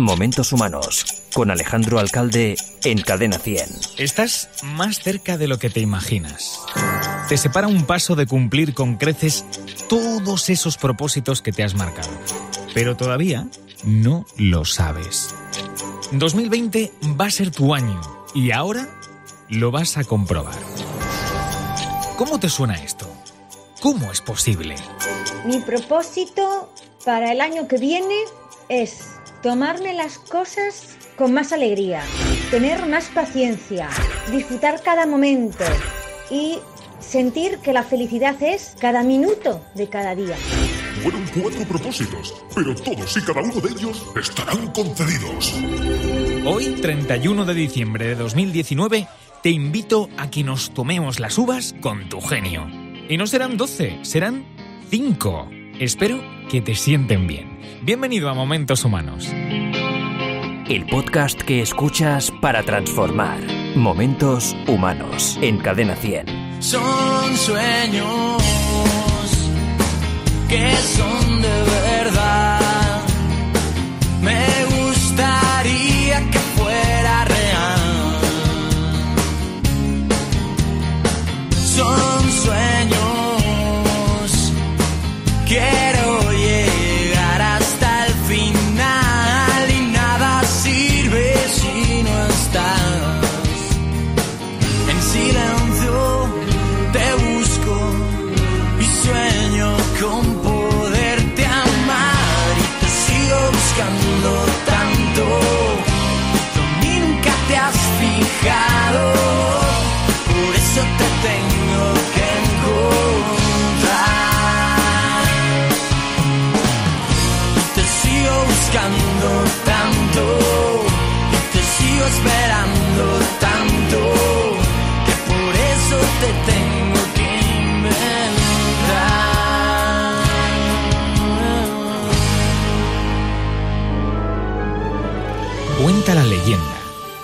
Momentos Humanos, con Alejandro Alcalde en Cadena 100. Estás más cerca de lo que te imaginas. Te separa un paso de cumplir con creces todos esos propósitos que te has marcado. Pero todavía no lo sabes. 2020 va a ser tu año y ahora lo vas a comprobar. ¿Cómo te suena esto? ¿Cómo es posible? Mi propósito para el año que viene es tomarme las cosas con más alegría, tener más paciencia, disfrutar cada momento y sentir que la felicidad es cada minuto de cada día. Fueron cuatro propósitos, pero todos y cada uno de ellos estarán concedidos. Hoy, 31 de diciembre de 2019, te invito a que nos tomemos las uvas con tu genio. Y no serán 12, serán 5. Espero que te sienten bien. Bienvenido a Momentos Humanos. El podcast que escuchas para transformar. Momentos Humanos en Cadena 100. Son sueños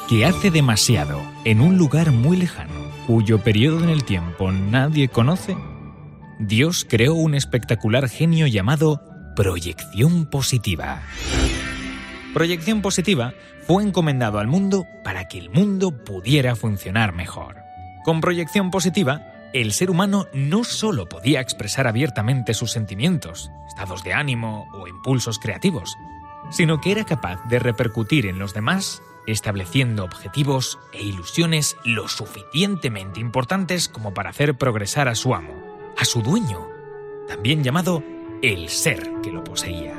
que hace demasiado, en un lugar muy lejano, cuyo periodo en el tiempo nadie conoce, Dios creó un espectacular genio llamado proyección positiva. Proyección positiva fue encomendado al mundo para que el mundo pudiera funcionar mejor. Con proyección positiva, el ser humano no solo podía expresar abiertamente sus sentimientos, estados de ánimo o impulsos creativos, sino que era capaz de repercutir en los demás estableciendo objetivos e ilusiones lo suficientemente importantes como para hacer progresar a su amo, a su dueño, también llamado el ser que lo poseía.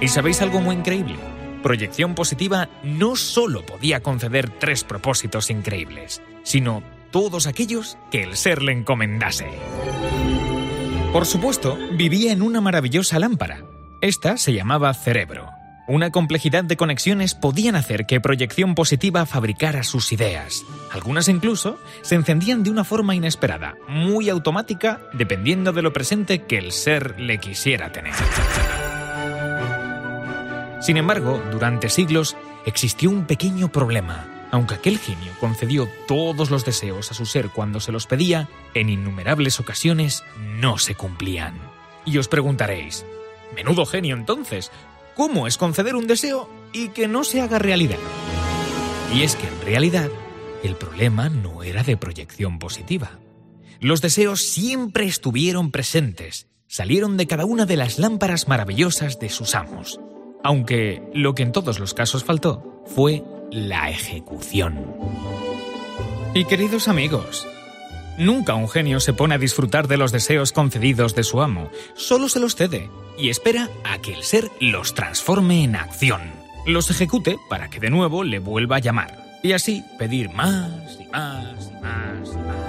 ¿Y sabéis algo muy increíble? Proyección positiva no solo podía conceder tres propósitos increíbles, sino todos aquellos que el ser le encomendase. Por supuesto, vivía en una maravillosa lámpara. Esta se llamaba cerebro. Una complejidad de conexiones podían hacer que proyección positiva fabricara sus ideas. Algunas incluso se encendían de una forma inesperada, muy automática, dependiendo de lo presente que el ser le quisiera tener. Sin embargo, durante siglos existió un pequeño problema. Aunque aquel genio concedió todos los deseos a su ser cuando se los pedía, en innumerables ocasiones no se cumplían. Y os preguntaréis, menudo genio entonces, ¿cómo es conceder un deseo y que no se haga realidad? Y es que en realidad el problema no era de proyección positiva. Los deseos siempre estuvieron presentes, salieron de cada una de las lámparas maravillosas de sus amos, aunque lo que en todos los casos faltó fue la ejecución. Y queridos amigos, nunca un genio se pone a disfrutar de los deseos concedidos de su amo, solo se los cede y espera a que el ser los transforme en acción, los ejecute para que de nuevo le vuelva a llamar, y así pedir más y más y más y más.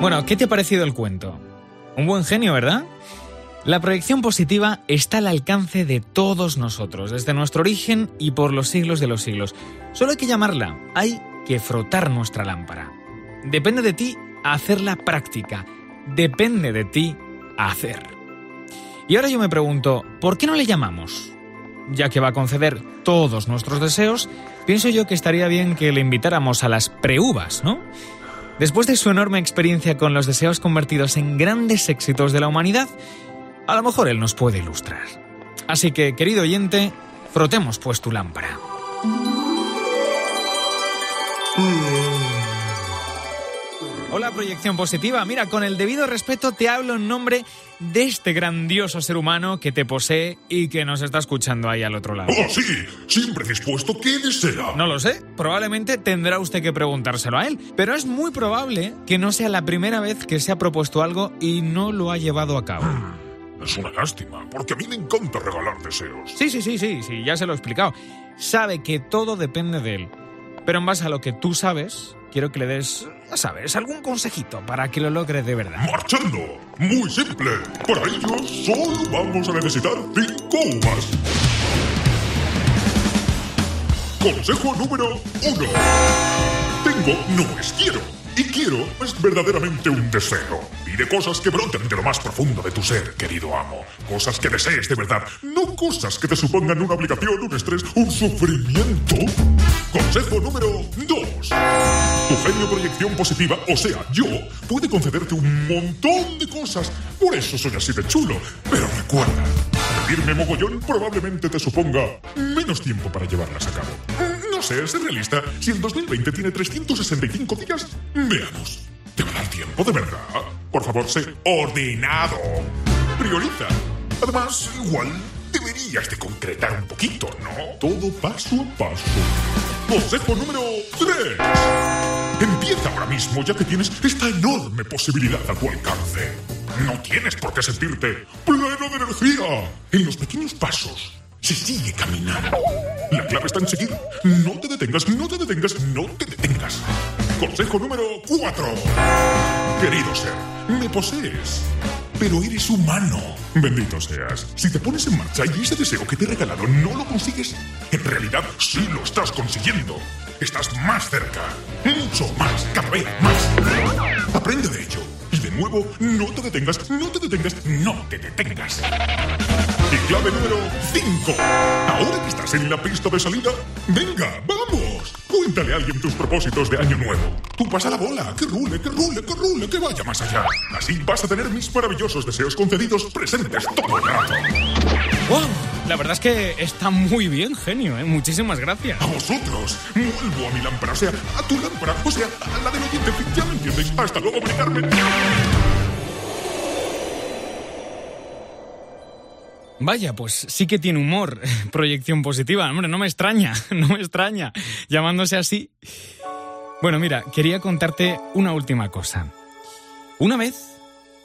Bueno, ¿qué te ha parecido el cuento? Un buen genio, ¿verdad? La proyección positiva está al alcance de todos nosotros, desde nuestro origen y por los siglos de los siglos. Solo hay que llamarla, hay que frotar nuestra lámpara. Depende de ti hacerla práctica, depende de ti hacer. Y ahora yo me pregunto, ¿por qué no le llamamos? Ya que va a conceder todos nuestros deseos, pienso yo que estaría bien que le invitáramos a las preuvas, ¿no? Después de su enorme experiencia con los deseos convertidos en grandes éxitos de la humanidad, a lo mejor él nos puede ilustrar. Así que, querido oyente, frotemos pues tu lámpara. Hola, proyección positiva. Mira, con el debido respeto te hablo en nombre de este grandioso ser humano que te posee y que nos está escuchando ahí al otro lado. Oh, sí, siempre dispuesto. ¿Qué desea? No lo sé, probablemente tendrá usted que preguntárselo a él, pero es muy probable que no sea la primera vez que se ha propuesto algo y no lo ha llevado a cabo. Es una lástima, porque a mí me encanta regalar deseos. Sí, sí, sí, sí, sí, ya se lo he explicado. Sabe que todo depende de él, pero en base a lo que tú sabes, quiero que le des, ya sabes, algún consejito para que lo logre de verdad. ¡Marchando! Muy simple. Para ello, solo vamos a necesitar cinco uvas. Consejo número uno. Tengo no es quiero. Y quiero es verdaderamente un deseo. Pide cosas que broten de lo más profundo de tu ser, querido amo. Cosas que desees de verdad, no cosas que te supongan una obligación, un estrés, un sufrimiento. Consejo número 2. Tu genio proyección positiva, o sea, yo, puede concederte un montón de cosas. Por eso soy así de chulo. Pero recuerda, pedirme mogollón probablemente te suponga menos tiempo para llevarlas a cabo. Sé, sé realista. Si el 2020 tiene 365 días, veamos. ¿Te va a dar tiempo de verdad? Por favor, sé ordenado. Prioriza. Además, igual deberías de concretar un poquito, ¿no? Todo paso a paso. Consejo número 3. Empieza ahora mismo ya que tienes esta enorme posibilidad a tu alcance. No tienes por qué sentirte pleno de energía. En los pequeños pasos se sigue caminando. La clave está en seguir. No detengas, no te detengas, no te detengas. Consejo número 4. Querido ser, me posees. Pero eres humano. Bendito seas. Si te pones en marcha y ese deseo que te he regalado no lo consigues, en realidad sí lo estás consiguiendo. Estás más cerca. Mucho más. Cada vez más. Aprende de ello. Y de nuevo, no te detengas, no te detengas, no te detengas. Y clave número 5. Ahora que estás en la pista de salida, venga, vamos. Cuéntale a alguien tus propósitos de año nuevo. Tú pasa la bola, que rule, que rule, que rule, que vaya más allá. Así vas a tener mis maravillosos deseos concedidos presentes todo el rato. ¡Wow! La verdad es que está muy bien, genio, ¿eh? Muchísimas gracias. A vosotros, vuelvo a mi lámpara, o sea, a tu lámpara, o sea, a la del oyente, ya me entiendes. Hasta luego, Carmen. Vaya, pues sí que tiene humor, proyección positiva. Hombre, no me extraña, no me extraña, llamándose así. Bueno, mira, quería contarte una última cosa. Una vez,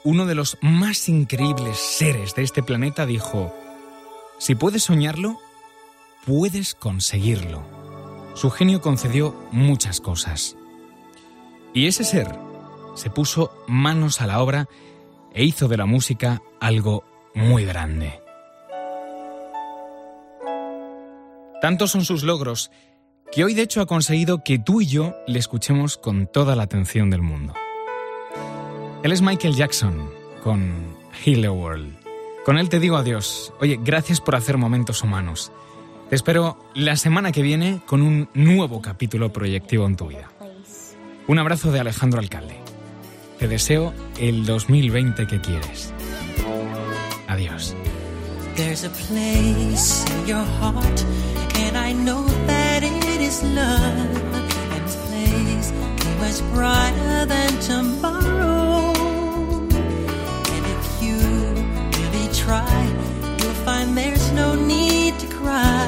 uno de los más increíbles seres de este planeta dijo, si puedes soñarlo, puedes conseguirlo. Su genio concedió muchas cosas. Y ese ser se puso manos a la obra e hizo de la música algo muy grande. Tantos son sus logros que hoy de hecho ha conseguido que tú y yo le escuchemos con toda la atención del mundo. Él es Michael Jackson con Hello World. Con él te digo adiós. Oye, gracias por hacer momentos humanos. Te espero la semana que viene con un nuevo capítulo proyectivo en tu vida. Un abrazo de Alejandro Alcalde. Te deseo el 2020 que quieres. Adiós. There's a place in your heart, and I know that it is love. And this place is much brighter than tomorrow. And if you really try, you'll find there's no need to cry.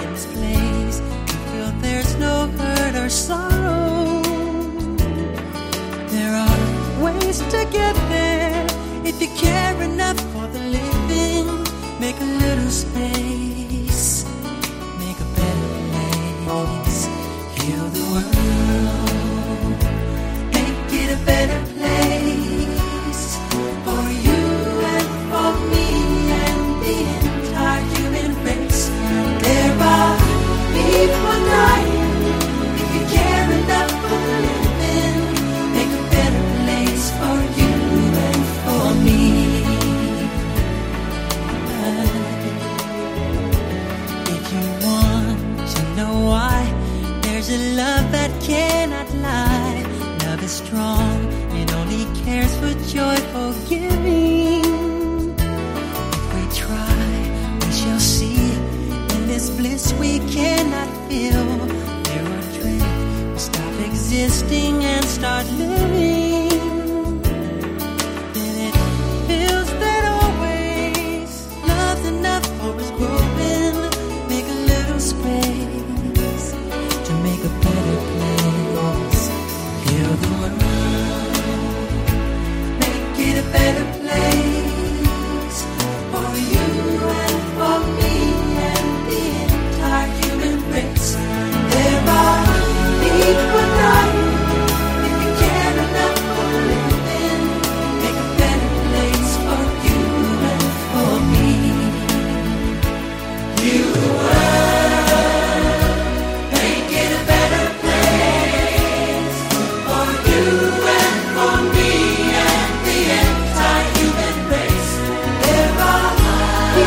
In this place, you feel there's no hurt or sorrow. There are ways to get there if you care Make a little space, a love that cannot lie. Love is strong, it only cares for joyful giving. If we try, we shall see. In this bliss we cannot feel. There are dreams, stop existing and start living.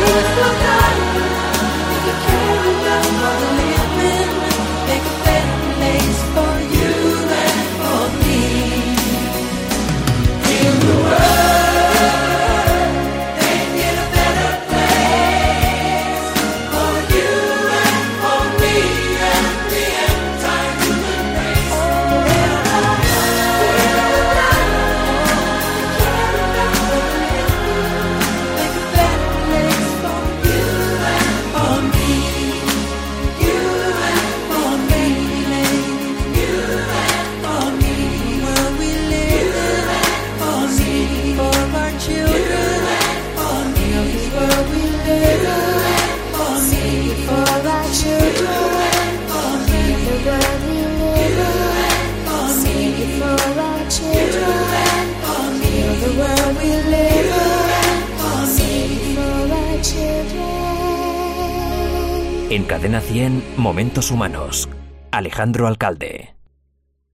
Look up. En Cadena 100, Momentos Humanos. Alejandro Alcalde.